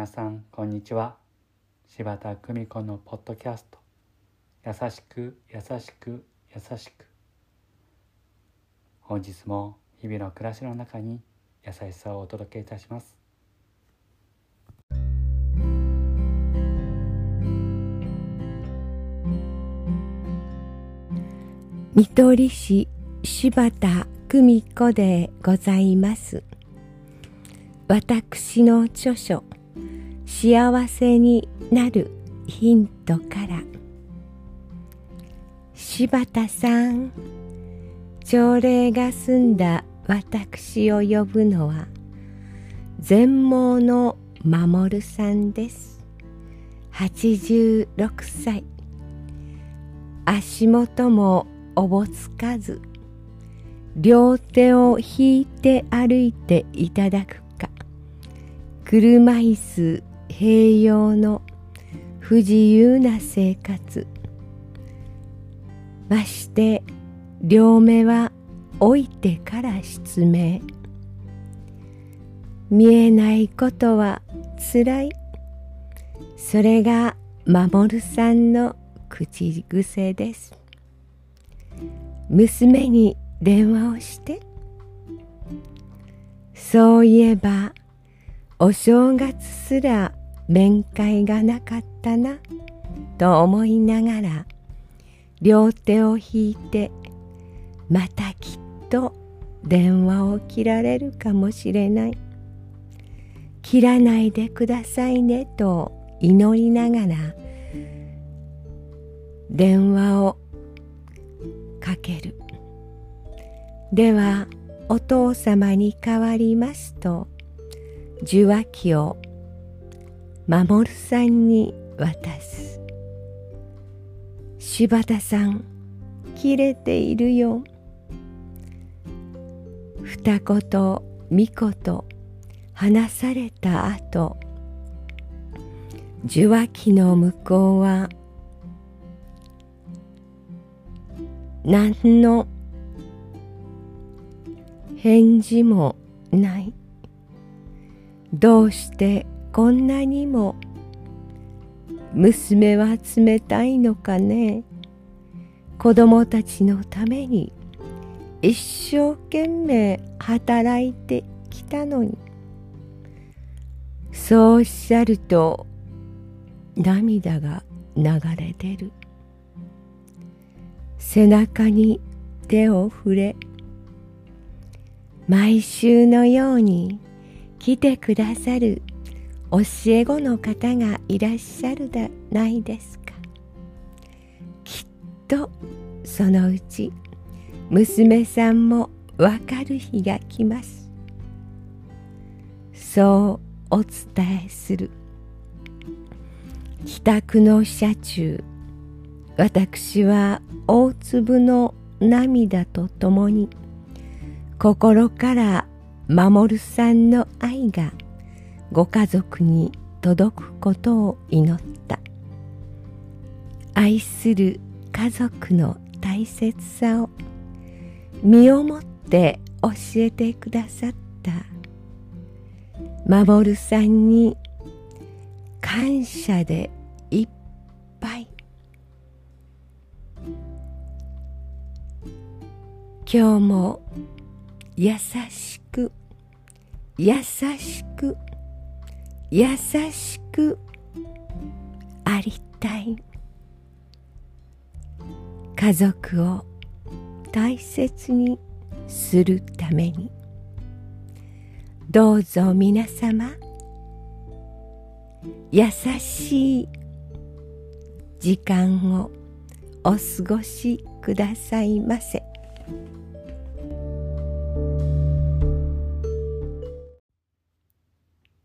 皆さんこんにちは。柴田久美子のポッドキャスト。優しく優しく優しく。本日も日々の暮らしの中に優しさをお届けいたします。見取り市柴田久美子でございます。私の著書「幸せになるヒント」から。柴田さん朝礼が済んだ私を呼ぶのは全盲の守さんです。86歳。足元もおぼつかず両手を引いて歩いていただくか。車椅子併用の不自由な生活。まして両目は置いてから失明。見えないことはつらい。それが守さんの口癖です。娘に電話をしてそういえばお正月すら面会がなかったなと思いながら両手を引いてまたきっと電話を切られるかもしれない。切らないでくださいねと祈りながら電話をかける。ではお父様に代わりますと受話器を守さんに渡す。柴田さん切れているよ。二言三言話された後。受話器の向こうは何の返事もない。どうしてこんなにも娘は冷たいのかね。子供たちのために一生懸命働いてきたのに。そうおっしゃると涙が流れ出る。背中に手を触れ毎週のように来てくださる教え子の方がいらっしゃるでないですか？きっとそのうち娘さんもわかる日が来ます。そうお伝えする。帰宅の車中私は大粒の涙とともに心から守さんの愛がご家族に届くことを祈った。愛する家族の大切さを身をもって教えてくださった。守さんに感謝でいっぱい。今日も優しく優しく優しくありたい家族を大切にするためにどうぞ皆様優しい時間をお過ごしくださいませ。